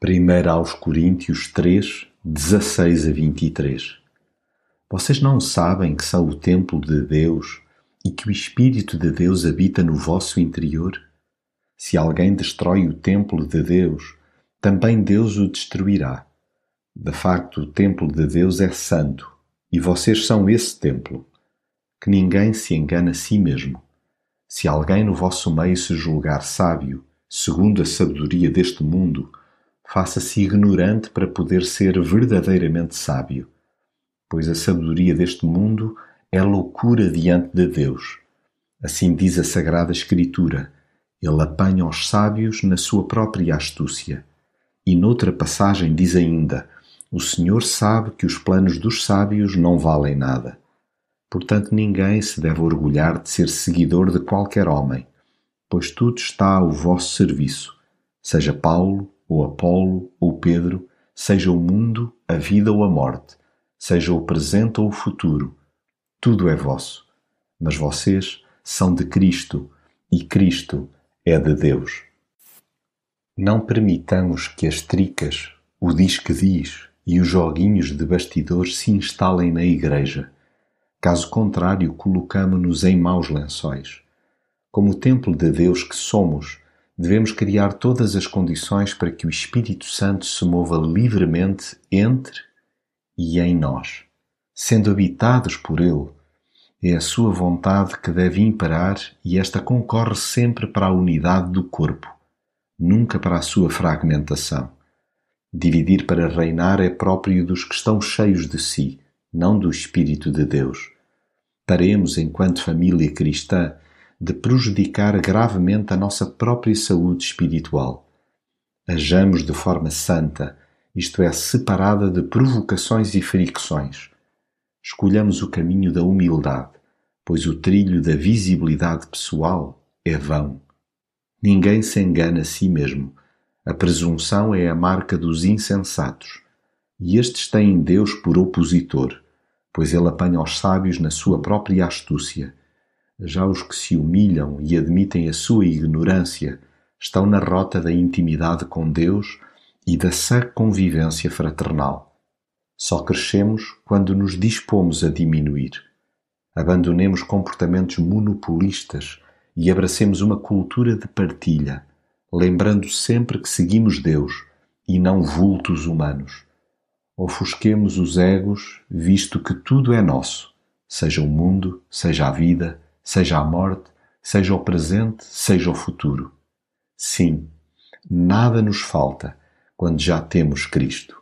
1 aos Coríntios 3, 16 a 23 Vocês não sabem que são o templo de Deus e que o Espírito de Deus habita no vosso interior? Se alguém destrói o templo de Deus, também Deus o destruirá. De facto, o templo de Deus é santo e vocês são esse templo. Que ninguém se engane a si mesmo. Se alguém no vosso meio se julgar sábio, segundo a sabedoria deste mundo, faça-se ignorante para poder ser verdadeiramente sábio, pois a sabedoria deste mundo é loucura diante de Deus. Assim diz a Sagrada Escritura: Ele apanha os sábios na sua própria astúcia. E noutra passagem diz ainda: O Senhor sabe que os planos dos sábios não valem nada. Portanto, ninguém se deve orgulhar de ser seguidor de qualquer homem, pois tudo está ao vosso serviço, seja Paulo, ou Apolo, ou Pedro, seja o mundo, a vida ou a morte, seja o presente ou o futuro, tudo é vosso. Mas vocês são de Cristo e Cristo é de Deus. Não permitamos que as tricas, o diz que diz e os joguinhos de bastidores se instalem na igreja. Caso contrário, colocamo-nos em maus lençóis. Como o templo de Deus que somos, devemos criar todas as condições para que o Espírito Santo se mova livremente entre e em nós, sendo habitados por Ele. É a sua vontade que deve imperar e esta concorre sempre para a unidade do corpo, nunca para a sua fragmentação. Dividir para reinar é próprio dos que estão cheios de si, não do Espírito de Deus. Paremos, enquanto família cristã, de prejudicar gravemente a nossa própria saúde espiritual. Ajamos de forma santa, isto é, separada de provocações e fricções. Escolhamos o caminho da humildade, pois o trilho da visibilidade pessoal é vão. Ninguém se engana a si mesmo. A presunção é a marca dos insensatos. E estes têm Deus por opositor, pois ele apanha os sábios na sua própria astúcia já os que se humilham e admitem a sua ignorância estão na rota da intimidade com Deus e da sã convivência fraternal. Só crescemos quando nos dispomos a diminuir. Abandonemos comportamentos monopolistas e abracemos uma cultura de partilha, lembrando sempre que seguimos Deus e não vultos humanos. Ofusquemos os egos, visto que tudo é nosso, seja o mundo, seja a vida, seja a morte, seja o presente, seja o futuro. Sim, nada nos falta quando já temos Cristo.